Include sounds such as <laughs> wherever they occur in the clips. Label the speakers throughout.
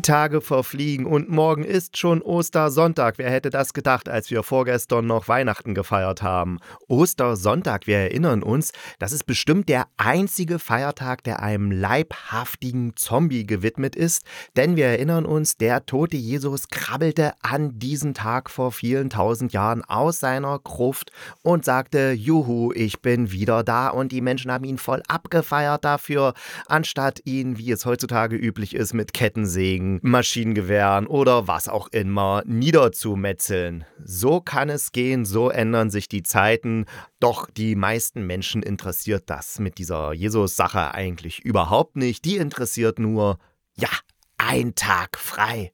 Speaker 1: Die Tage verfliegen und morgen ist schon Ostersonntag. Wer hätte das gedacht, als wir vorgestern noch Weihnachten gefeiert haben? Ostersonntag, wir erinnern uns, das ist bestimmt der einzige Feiertag, der einem leibhaftigen Zombie gewidmet ist. Denn wir erinnern uns, der tote Jesus krabbelte an diesem Tag vor vielen tausend Jahren aus seiner Gruft und sagte, Juhu, ich bin wieder da. Und die Menschen haben ihn voll abgefeiert dafür, anstatt ihn, wie es heutzutage üblich ist, mit Kettensägen Maschinengewehren oder was auch immer niederzumetzeln. So kann es gehen, so ändern sich die Zeiten. Doch die meisten Menschen interessiert das mit dieser Jesus-Sache eigentlich überhaupt nicht. Die interessiert nur, ja, ein Tag frei.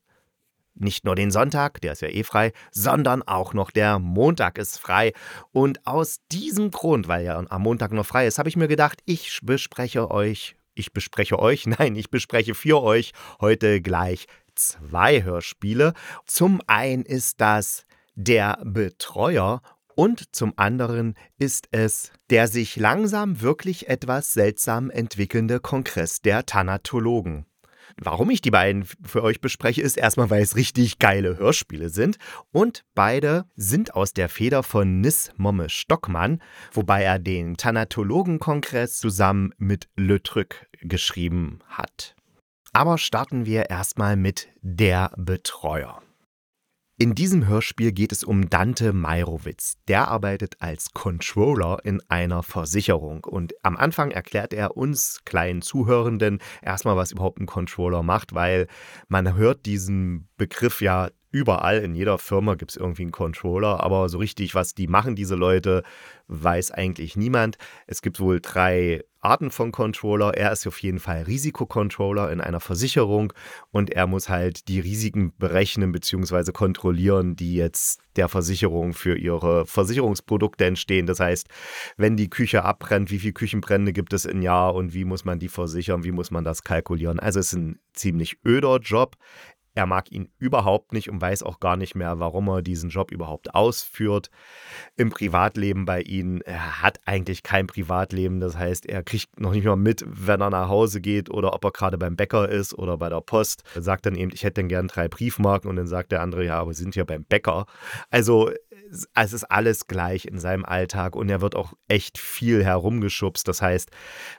Speaker 1: Nicht nur den Sonntag, der ist ja eh frei, sondern auch noch der Montag ist frei. Und aus diesem Grund, weil ja am Montag noch frei ist, habe ich mir gedacht, ich bespreche euch ich bespreche euch, <laughs> nein, ich bespreche für euch heute gleich zwei Hörspiele. Zum einen ist das Der Betreuer und zum anderen ist es der sich langsam wirklich etwas seltsam entwickelnde Kongress der Thanatologen. Warum ich die beiden für euch bespreche, ist erstmal, weil es richtig geile Hörspiele sind. Und beide sind aus der Feder von Nis Momme Stockmann, wobei er den Thanatologenkongress zusammen mit Le Truc geschrieben hat. Aber starten wir erstmal mit Der Betreuer. In diesem Hörspiel geht es um Dante Meirowitz. Der arbeitet als Controller in einer Versicherung. Und am Anfang erklärt er uns kleinen Zuhörenden erstmal, was überhaupt ein Controller macht, weil man hört diesen Begriff ja überall, in jeder Firma gibt es irgendwie einen Controller, aber so richtig, was die machen, diese Leute, weiß eigentlich niemand. Es gibt wohl drei Arten von Controller. Er ist auf jeden Fall Risikocontroller in einer Versicherung und er muss halt die Risiken berechnen bzw. kontrollieren, die jetzt der Versicherung für ihre Versicherungsprodukte entstehen. Das heißt, wenn die Küche abbrennt, wie viele Küchenbrände gibt es im Jahr und wie muss man die versichern, wie muss man das kalkulieren. Also es ist ein ziemlich öder Job. Er mag ihn überhaupt nicht und weiß auch gar nicht mehr, warum er diesen Job überhaupt ausführt. Im Privatleben bei ihm, er hat eigentlich kein Privatleben. Das heißt, er kriegt noch nicht mal mit, wenn er nach Hause geht oder ob er gerade beim Bäcker ist oder bei der Post. Er sagt dann eben, ich hätte dann gern drei Briefmarken und dann sagt der andere, ja, aber wir sind ja beim Bäcker. Also es ist alles gleich in seinem Alltag und er wird auch echt viel herumgeschubst. Das heißt,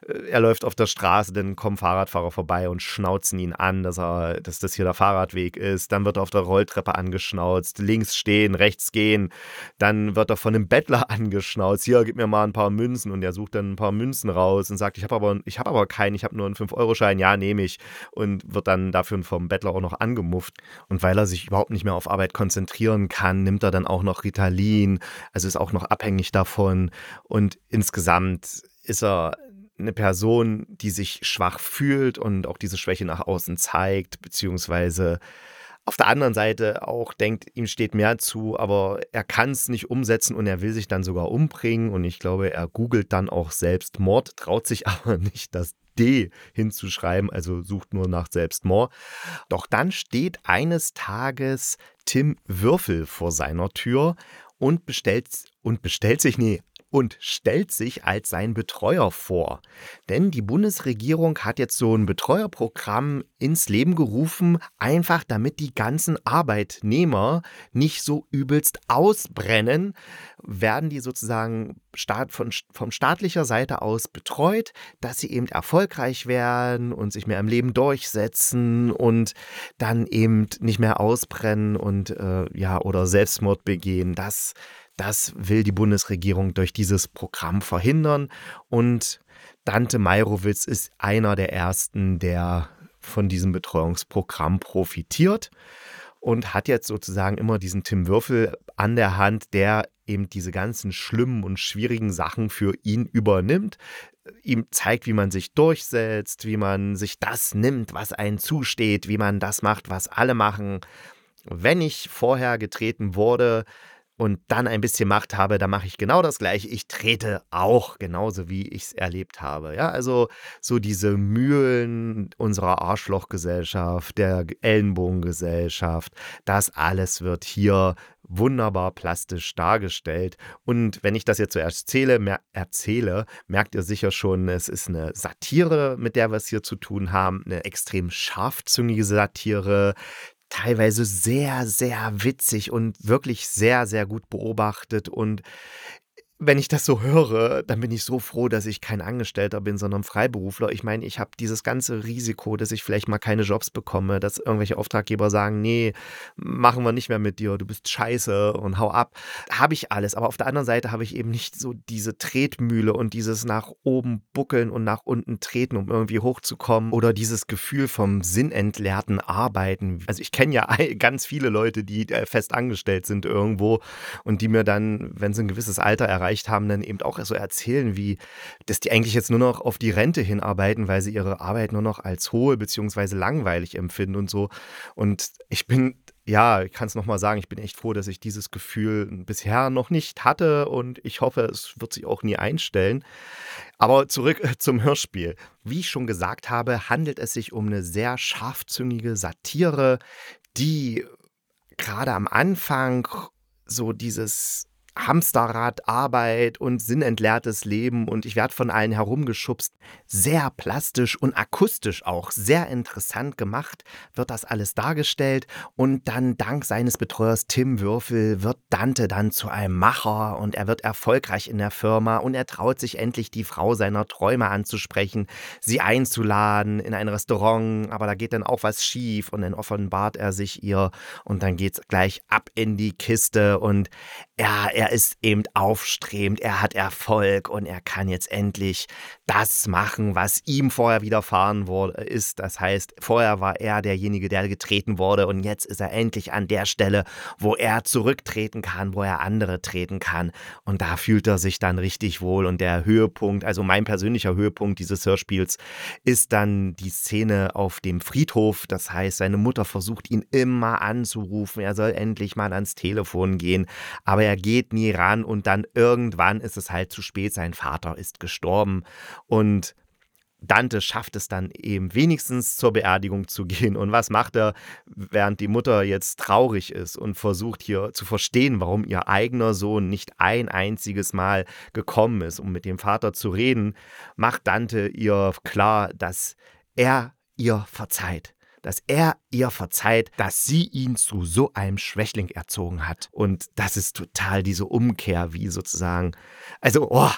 Speaker 1: äh, er läuft auf der Straße, dann kommen Fahrradfahrer vorbei und schnauzen ihn an, dass er, dass das hier der Fahrradweg ist. Dann wird er auf der Rolltreppe angeschnauzt, links stehen, rechts gehen. Dann wird er von einem Bettler <laughs> angeschnauzt. Hier, gib mir mal ein paar Münzen und er sucht dann ein paar Münzen raus und sagt, ich habe aber, ich habe aber keinen, ich habe nur einen 5-Euro-Schein. Ja, nehme ich und wird dann dafür vom Bettler auch noch angemufft. Und weil er sich überhaupt nicht mehr auf Arbeit konzentrieren kann, nimmt er dann auch noch Ritalin, also ist auch noch abhängig davon. Und insgesamt ist er eine Person, die sich schwach fühlt und auch diese Schwäche nach außen zeigt, beziehungsweise auf der anderen Seite auch denkt, ihm steht mehr zu, aber er kann es nicht umsetzen und er will sich dann sogar umbringen. Und ich glaube, er googelt dann auch Selbstmord, traut sich <laughs> aber nicht, das D hinzuschreiben, also sucht nur nach Selbstmord. Doch dann steht eines Tages Tim Würfel vor seiner Tür und bestellt und bestellt sich, nee, und stellt sich als sein Betreuer vor. Denn die Bundesregierung hat jetzt so ein Betreuerprogramm ins Leben gerufen, einfach damit die ganzen Arbeitnehmer nicht so übelst ausbrennen, werden die sozusagen von, von staatlicher Seite aus betreut, dass sie eben erfolgreich werden und sich mehr im Leben durchsetzen und dann eben nicht mehr ausbrennen und äh, ja oder Selbstmord begehen. Das das will die Bundesregierung durch dieses Programm verhindern. Und Dante Meirowitz ist einer der ersten, der von diesem Betreuungsprogramm profitiert und hat jetzt sozusagen immer diesen Tim Würfel an der Hand, der eben diese ganzen schlimmen und schwierigen Sachen für ihn übernimmt, ihm zeigt, wie man sich durchsetzt, wie man sich das nimmt, was einen zusteht, wie man das macht, was alle machen. Wenn ich vorher getreten wurde, und dann ein bisschen Macht habe, dann mache ich genau das Gleiche. Ich trete auch genauso, wie ich es erlebt habe. Ja, also so diese Mühlen unserer Arschlochgesellschaft, der Ellenbogengesellschaft, das alles wird hier wunderbar plastisch dargestellt. Und wenn ich das jetzt so erzähle, mer erzähle, merkt ihr sicher schon, es ist eine Satire, mit der wir es hier zu tun haben, eine extrem scharfzüngige Satire, teilweise sehr, sehr witzig und wirklich sehr, sehr gut beobachtet und wenn ich das so höre, dann bin ich so froh, dass ich kein Angestellter bin, sondern Freiberufler. Ich meine, ich habe dieses ganze Risiko, dass ich vielleicht mal keine Jobs bekomme, dass irgendwelche Auftraggeber sagen, nee, machen wir nicht mehr mit dir, du bist scheiße und hau ab. Habe ich alles. Aber auf der anderen Seite habe ich eben nicht so diese Tretmühle und dieses nach oben buckeln und nach unten treten, um irgendwie hochzukommen. Oder dieses Gefühl vom sinnentleerten Arbeiten. Also ich kenne ja <laughs> ganz viele Leute, die äh, fest angestellt sind irgendwo und die mir dann, wenn sie ein gewisses Alter erreichen, erreicht haben, dann eben auch so erzählen, wie, dass die eigentlich jetzt nur noch auf die Rente hinarbeiten, weil sie ihre Arbeit nur noch als hohe bzw. langweilig empfinden und so. Und ich bin ja, ich kann es nochmal sagen, ich bin echt froh, dass ich dieses Gefühl bisher noch nicht hatte und ich hoffe, es wird sich auch nie einstellen. Aber zurück zum Hörspiel. Wie ich schon gesagt habe, handelt es sich um eine sehr scharfzüngige Satire, die gerade am Anfang so dieses Hamsterrad, Arbeit und sinnentleertes Leben. Und ich werde von allen herumgeschubst. Sehr plastisch und akustisch auch, sehr interessant gemacht wird das alles dargestellt. Und dann dank seines Betreuers Tim Würfel wird Dante dann zu einem Macher. Und er wird erfolgreich in der Firma. Und er traut sich endlich die Frau seiner Träume anzusprechen, sie einzuladen in ein Restaurant, aber da geht dann auch was schief. Und dann offenbart er sich ihr. Und dann geht's gleich ab in die Kiste. Und ja, er ist eben aufstrebend, er hat Erfolg und er kann jetzt endlich das machen, was ihm vorher widerfahren wurde, ist. Das heißt, vorher war er derjenige, der getreten wurde und jetzt ist er endlich an der Stelle, wo er zurücktreten kann, wo er andere treten kann. Und da fühlt er sich dann richtig wohl. Und der Höhepunkt, also mein persönlicher Höhepunkt dieses Hörspiels, ist dann die Szene auf dem Friedhof. Das heißt, seine Mutter versucht ihn immer anzurufen, er soll endlich mal ans Telefon gehen, aber er geht nie ran und dann irgendwann ist es halt zu spät, sein Vater ist gestorben und Dante schafft es dann eben wenigstens zur Beerdigung zu gehen. Und was macht er, während die Mutter jetzt traurig ist und versucht hier zu verstehen, warum ihr eigener Sohn nicht ein einziges Mal gekommen ist, um mit dem Vater zu reden, macht Dante ihr klar, dass er ihr verzeiht dass er ihr verzeiht, dass sie ihn zu so einem Schwächling erzogen hat. Und das ist total diese Umkehr, wie sozusagen, also, oh,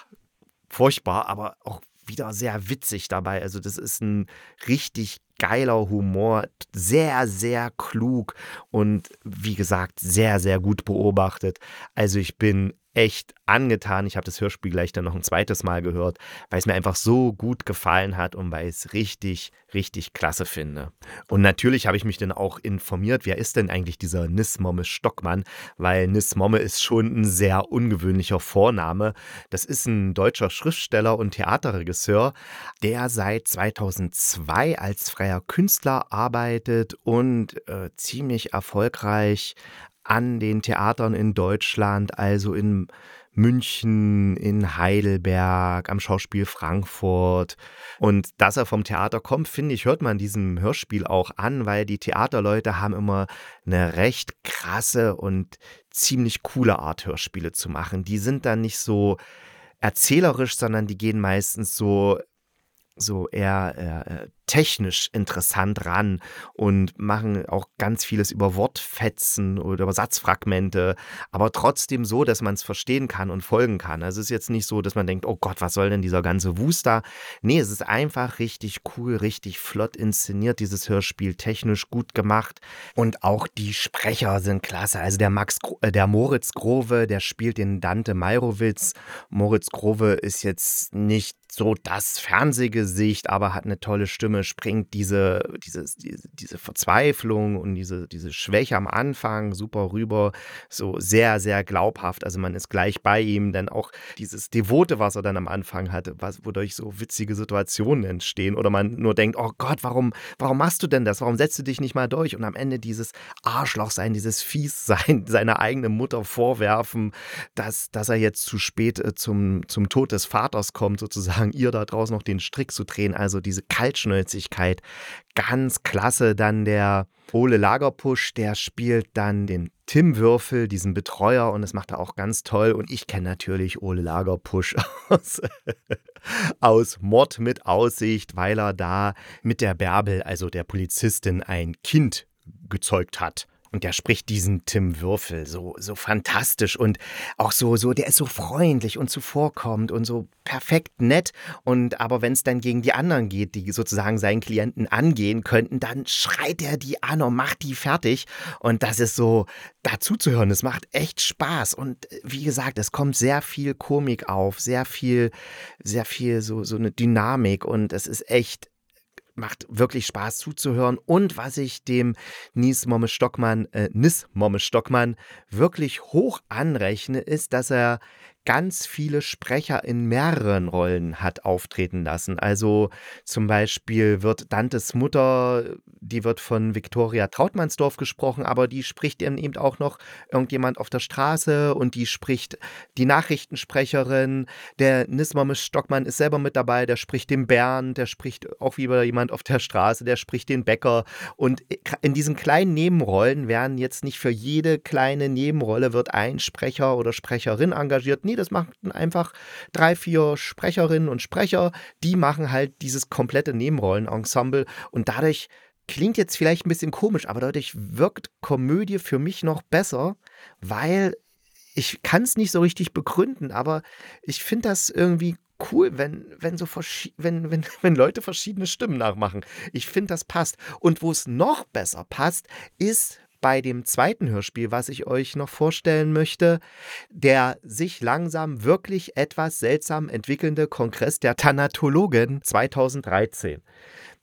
Speaker 1: furchtbar, aber auch wieder sehr witzig dabei. Also, das ist ein richtig geiler Humor, sehr, sehr klug und wie gesagt, sehr, sehr gut beobachtet. Also, ich bin echt angetan. Ich habe das Hörspiel gleich dann noch ein zweites Mal gehört, weil es mir einfach so gut gefallen hat und weil ich es richtig, richtig klasse finde. Und natürlich habe ich mich dann auch informiert, wer ist denn eigentlich dieser Nismomme Stockmann, weil Nismomme ist schon ein sehr ungewöhnlicher Vorname. Das ist ein deutscher Schriftsteller und Theaterregisseur, der seit 2002 als freier Künstler arbeitet und äh, ziemlich erfolgreich an den Theatern in Deutschland, also in München, in Heidelberg, am Schauspiel Frankfurt. Und dass er vom Theater kommt, finde ich, hört man diesem Hörspiel auch an, weil die Theaterleute haben immer eine recht krasse und ziemlich coole Art, Hörspiele zu machen. Die sind dann nicht so erzählerisch, sondern die gehen meistens so so eher äh, technisch interessant ran und machen auch ganz vieles über Wortfetzen oder über Satzfragmente, aber trotzdem so, dass man es verstehen kann und folgen kann. Also es ist jetzt nicht so, dass man denkt, oh Gott, was soll denn dieser ganze Wuster? Nee, es ist einfach richtig cool, richtig flott inszeniert, dieses Hörspiel, technisch gut gemacht und auch die Sprecher sind klasse. Also der Max, äh, der Moritz Grove, der spielt den Dante Meirowitz. Moritz Grove ist jetzt nicht so das Fernsehgesicht, aber hat eine tolle Stimme bringt diese, diese, diese, Verzweiflung und diese, diese Schwäche am Anfang super rüber, so sehr, sehr glaubhaft. Also man ist gleich bei ihm, dann auch dieses Devote, was er dann am Anfang hatte, was, wodurch so witzige Situationen entstehen oder man nur denkt, oh Gott, warum, warum machst du denn das? Warum setzt du dich nicht mal durch? Und am Ende dieses Arschloch sein, dieses Fies sein, <laughs> seiner eigenen Mutter vorwerfen, dass, dass er jetzt zu spät äh, zum, zum Tod des Vaters kommt, sozusagen ihr da draußen noch den Strick zu drehen. Also diese Kaltschnäuzigkeit, ganz klasse. Dann der Ole Lagerpusch, der spielt dann den Tim Würfel, diesen Betreuer, und das macht er auch ganz toll. Und ich kenne natürlich Ole Lagerpusch <laughs> aus, aus Mord mit Aussicht, weil er da mit der Bärbel, also der Polizistin, ein Kind gezeugt hat. Und der spricht diesen Tim Würfel so, so fantastisch und auch so, so, der ist so freundlich und zuvorkommend und so perfekt nett. Und aber wenn es dann gegen die anderen geht, die sozusagen seinen Klienten angehen könnten, dann schreit er die an und macht die fertig. Und das ist so, dazu zu hören, es macht echt Spaß. Und äh, wie gesagt, es kommt sehr viel Komik auf, sehr viel, sehr viel so, so eine Dynamik und es ist echt macht wirklich Spaß zuzuhören. Und was ich dem Nies Momme Stockmann, äh, Nis Momme Stockmann wirklich hoch anrechne, ist, dass er ganz viele Sprecher in mehreren Rollen hat auftreten lassen. Also zum Beispiel wird Dantes Mutter, die wird von Viktoria Trautmannsdorf gesprochen, aber die spricht eben auch noch irgendjemand auf der Straße und die spricht die Nachrichtensprecherin. Der Nismamis Stockmann ist selber mit dabei, der spricht den Bären, der spricht auch wieder jemand auf der Straße, der spricht den Bäcker. Und in diesen kleinen Nebenrollen werden jetzt nicht für jede kleine Nebenrolle wird ein Sprecher oder Sprecherin engagiert. Nee, das machen einfach drei, vier Sprecherinnen und Sprecher, die machen halt dieses komplette Nebenrollenensemble und dadurch klingt jetzt vielleicht ein bisschen komisch, aber dadurch wirkt Komödie für mich noch besser, weil ich kann es nicht so richtig begründen, aber ich finde das irgendwie cool, wenn, wenn, so wenn, wenn, <laughs> wenn Leute verschiedene Stimmen nachmachen. Ich finde, das passt. Und wo es noch besser passt, ist, bei dem zweiten Hörspiel, was ich euch noch vorstellen möchte, der sich langsam wirklich etwas seltsam entwickelnde Kongress der Thanatologen 2013.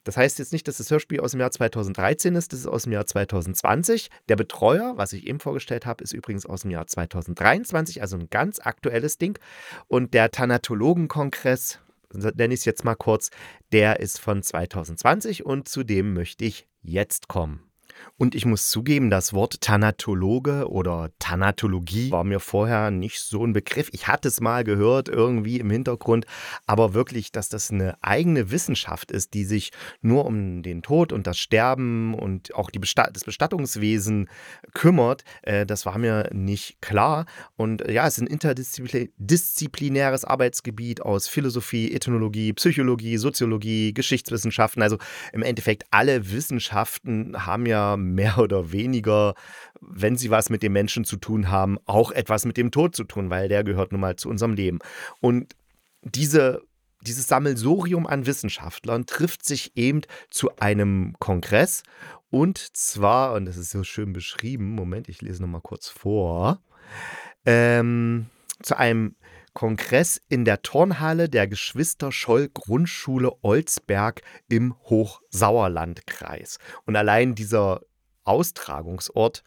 Speaker 1: Das heißt jetzt nicht, dass das Hörspiel aus dem Jahr 2013 ist, das ist aus dem Jahr 2020. Der Betreuer, was ich eben vorgestellt habe, ist übrigens aus dem Jahr 2023, also ein ganz aktuelles Ding. Und der Thanatologenkongress, nenne ich es jetzt mal kurz, der ist von 2020 und zu dem möchte ich jetzt kommen. Und ich muss zugeben, das Wort Thanatologe oder Thanatologie war mir vorher nicht so ein Begriff. Ich hatte es mal gehört, irgendwie im Hintergrund, aber wirklich, dass das eine eigene Wissenschaft ist, die sich nur um den Tod und das Sterben und auch Besta das Bestattungswesen kümmert, äh, das war mir nicht klar. Und äh, ja, es ist ein interdisziplinäres Arbeitsgebiet aus Philosophie, Ethnologie, Psychologie, Soziologie, Geschichtswissenschaften. Also im Endeffekt alle Wissenschaften haben ja mehr oder weniger, wenn sie was mit dem Menschen zu tun haben, auch etwas mit dem Tod zu tun, weil der gehört nun mal zu unserem Leben. Und diese dieses Sammelsurium an Wissenschaftlern trifft sich eben zu einem Kongress und zwar, und das ist so schön beschrieben, Moment, ich lese nochmal kurz vor, ähm, zu einem Kongress in der Turnhalle der Geschwister Scholl Grundschule Olsberg im Hochsauerlandkreis. Und allein dieser Austragungsort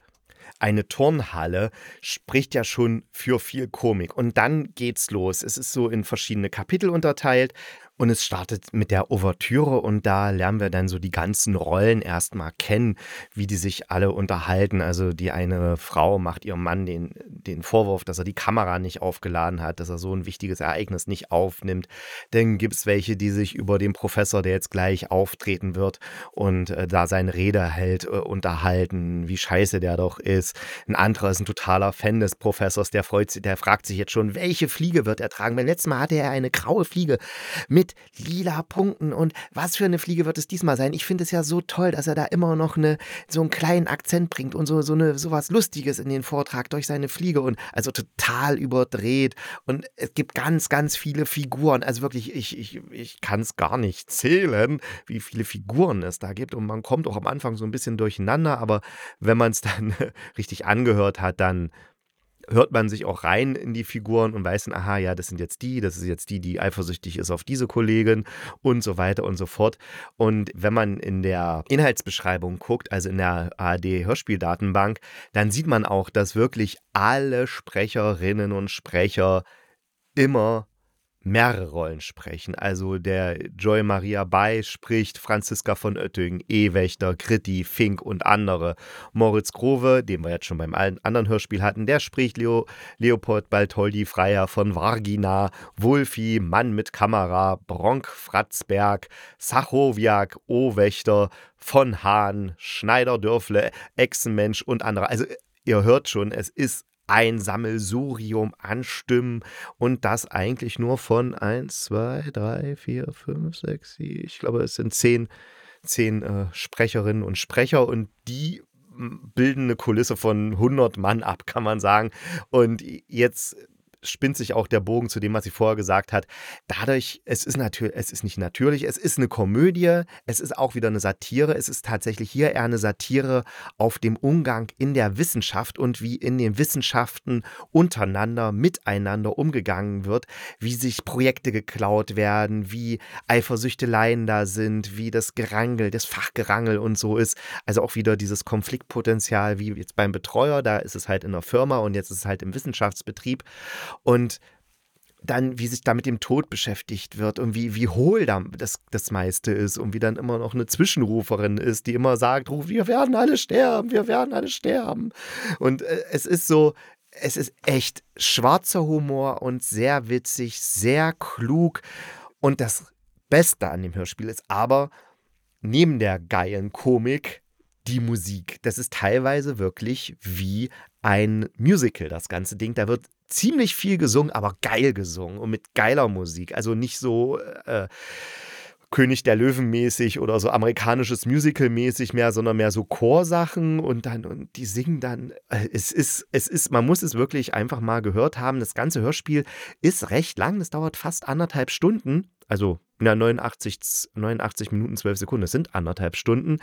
Speaker 1: eine Turnhalle spricht ja schon für viel Komik. Und dann geht's los. Es ist so in verschiedene Kapitel unterteilt und es startet mit der Ouvertüre und da lernen wir dann so die ganzen Rollen erstmal kennen, wie die sich alle unterhalten. Also die eine Frau macht ihrem Mann den, den Vorwurf, dass er die Kamera nicht aufgeladen hat, dass er so ein wichtiges Ereignis nicht aufnimmt. Dann gibt es welche, die sich über den Professor, der jetzt gleich auftreten wird und äh, da seine Rede hält, äh, unterhalten, wie scheiße der doch ist. Ein anderer ist ein totaler Fan des Professors, der freut sich, der fragt sich jetzt schon, welche Fliege wird er tragen? Beim letzten Mal hatte er eine graue Fliege mit mit lila Punkten und was für eine Fliege wird es diesmal sein? Ich finde es ja so toll, dass er da immer noch eine, so einen kleinen Akzent bringt und so, so, eine, so was Lustiges in den Vortrag durch seine Fliege und also total überdreht und es gibt ganz, ganz viele Figuren. Also wirklich, ich, ich, ich kann es gar nicht zählen, wie viele Figuren es da gibt und man kommt auch am Anfang so ein bisschen durcheinander, aber wenn man es dann <laughs> richtig angehört hat, dann hört man sich auch rein in die Figuren und weiß dann, aha, ja, das sind jetzt die, das ist jetzt die, die eifersüchtig ist auf diese Kollegin und so weiter und so fort. Und wenn man in der Inhaltsbeschreibung guckt, also in der ARD-Hörspieldatenbank, dann sieht man auch, dass wirklich alle Sprecherinnen und Sprecher immer mehrere Rollen sprechen. Also der Joy Maria Bay spricht Franziska von Oetting, E-Wächter, Kritti, Fink und andere. Moritz Grove, den wir jetzt schon beim anderen Hörspiel hatten, der spricht Leo, Leopold Baltoldi Freier von Vargina, Wulfi, Mann mit Kamera, Bronk Fratzberg, Sachowiak, O-Wächter, von Hahn, Schneider Dörfle, Echsenmensch und andere. Also ihr hört schon, es ist ein Sammelsurium an Stimmen und das eigentlich nur von 1, 2, 3, 4, 5, 6, 7, ich glaube, es sind 10, 10 äh, Sprecherinnen und Sprecher und die bilden eine Kulisse von 100 Mann ab, kann man sagen. Und jetzt spinnt sich auch der Bogen zu dem, was sie vorher gesagt hat. Dadurch, es ist natürlich, es ist nicht natürlich, es ist eine Komödie, es ist auch wieder eine Satire, es ist tatsächlich hier eher eine Satire auf dem Umgang in der Wissenschaft und wie in den Wissenschaften untereinander, miteinander umgegangen wird, wie sich Projekte geklaut werden, wie Eifersüchteleien da sind, wie das Gerangel, das Fachgerangel und so ist. Also auch wieder dieses Konfliktpotenzial, wie jetzt beim Betreuer, da ist es halt in der Firma und jetzt ist es halt im Wissenschaftsbetrieb. Und dann, wie sich da mit dem Tod beschäftigt wird und wie, wie hohl da das, das meiste ist und wie dann immer noch eine Zwischenruferin ist, die immer sagt, wir werden alle sterben, wir werden alle sterben. Und äh, es ist so, es ist echt schwarzer Humor und sehr witzig, sehr klug. Und das Beste an dem Hörspiel ist aber, neben der geilen Komik, die Musik. Das ist teilweise wirklich wie ein Musical, das ganze Ding. Da wird ziemlich viel gesungen, aber geil gesungen und mit geiler Musik. Also nicht so äh, König der Löwen mäßig oder so amerikanisches Musical mäßig mehr, sondern mehr so Chorsachen und dann und die singen dann. Äh, es ist, es ist, man muss es wirklich einfach mal gehört haben. Das ganze Hörspiel ist recht lang. Das dauert fast anderthalb Stunden. Also ja, 89, 89 Minuten, 12 Sekunden. Das sind anderthalb Stunden.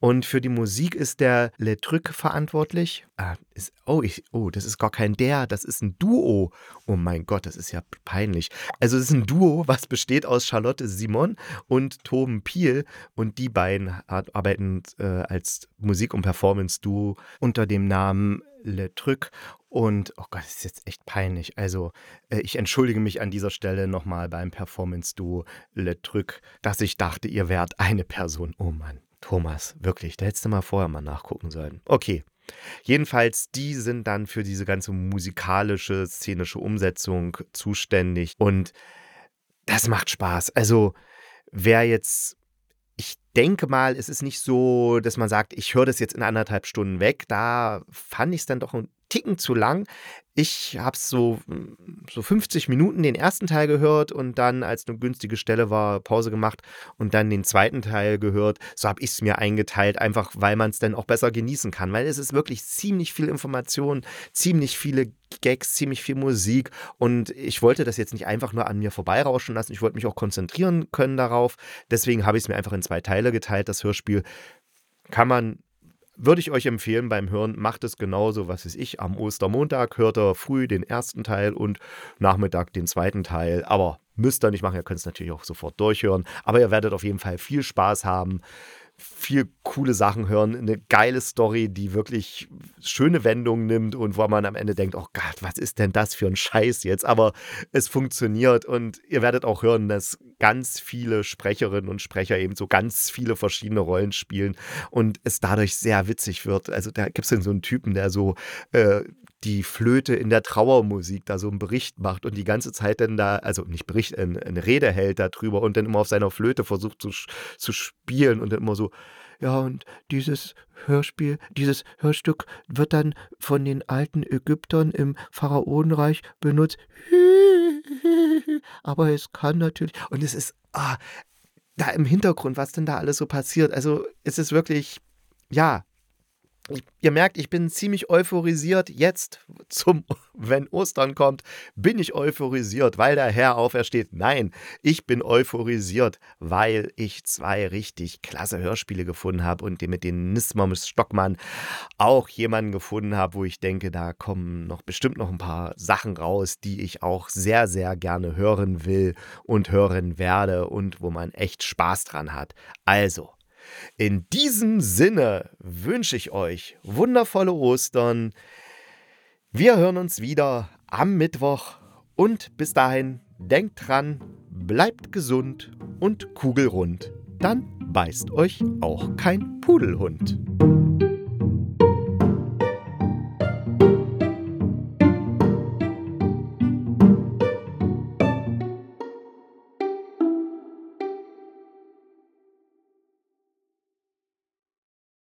Speaker 1: Und für die Musik ist der Le Truc verantwortlich. Ah, ist, oh, ich, oh, das ist gar kein der, das ist ein Duo. Oh mein Gott, das ist ja peinlich. Also, es ist ein Duo, was besteht aus Charlotte Simon und Toben Piel. Und die beiden arbeiten äh, als Musik- und Performance-Duo unter dem Namen Le Truc. Und, oh Gott, das ist jetzt echt peinlich. Also, äh, ich entschuldige mich an dieser Stelle nochmal beim Performance-Duo Le Truc, dass ich dachte, ihr wärt eine Person. Oh Mann, Thomas, wirklich, da hättest du mal vorher mal nachgucken sollen. Okay. Jedenfalls, die sind dann für diese ganze musikalische, szenische Umsetzung zuständig. Und das macht Spaß. Also, wer jetzt ich denke mal, es ist nicht so, dass man sagt, ich höre das jetzt in anderthalb Stunden weg. Da fand ich es dann doch ein Ticken zu lang. Ich habe so, so 50 Minuten den ersten Teil gehört und dann, als eine günstige Stelle war, Pause gemacht und dann den zweiten Teil gehört. So habe ich es mir eingeteilt, einfach weil man es dann auch besser genießen kann. Weil es ist wirklich ziemlich viel Information, ziemlich viele Gags, ziemlich viel Musik und ich wollte das jetzt nicht einfach nur an mir vorbeirauschen lassen. Ich wollte mich auch konzentrieren können darauf. Deswegen habe ich es mir einfach in zwei Teile geteilt. Das Hörspiel kann man würde ich euch empfehlen beim Hören, macht es genauso, was weiß ich. Am Ostermontag hört ihr früh den ersten Teil und Nachmittag den zweiten Teil. Aber müsst ihr nicht machen, ihr könnt es natürlich auch sofort durchhören. Aber ihr werdet auf jeden Fall viel Spaß haben viel coole Sachen hören, eine geile Story, die wirklich schöne Wendungen nimmt und wo man am Ende denkt, oh Gott, was ist denn das für ein Scheiß jetzt? Aber es funktioniert und ihr werdet auch hören, dass ganz viele Sprecherinnen und Sprecher eben so ganz viele verschiedene Rollen spielen und es dadurch sehr witzig wird. Also da gibt es so einen Typen, der so äh, die Flöte in der Trauermusik da so einen Bericht macht und die ganze Zeit dann da, also nicht Bericht, eine, Rede hält darüber und dann immer auf seiner Flöte versucht zu, zu spielen und dann immer so, ja, und dieses Hörspiel, dieses Hörstück wird dann von den alten Ägyptern im Pharaonenreich benutzt. <laughs> Aber es kann natürlich, und es ist, ah, da im Hintergrund, was denn da alles so passiert. Also es ist wirklich, ja, ihr merkt, ich bin ziemlich euphorisiert. Jetzt, zum, <laughs> wenn Ostern kommt, bin ich euphorisiert, weil der Herr aufersteht. Nein, ich bin euphorisiert, weil ich zwei richtig klasse Hörspiele gefunden habe und mit den Nismus Stockmann auch jemanden gefunden habe, wo ich denke, da kommen noch bestimmt noch ein paar Sachen raus, die ich auch sehr, sehr gerne hören will und hören werde und wo man echt Spaß dran hat. Also, in diesem Sinne wünsche ich euch wundervolle Ostern. Wir hören uns wieder am Mittwoch und bis dahin denkt dran, bleibt gesund und kugelrund. Dann beißt euch auch kein Pudelhund.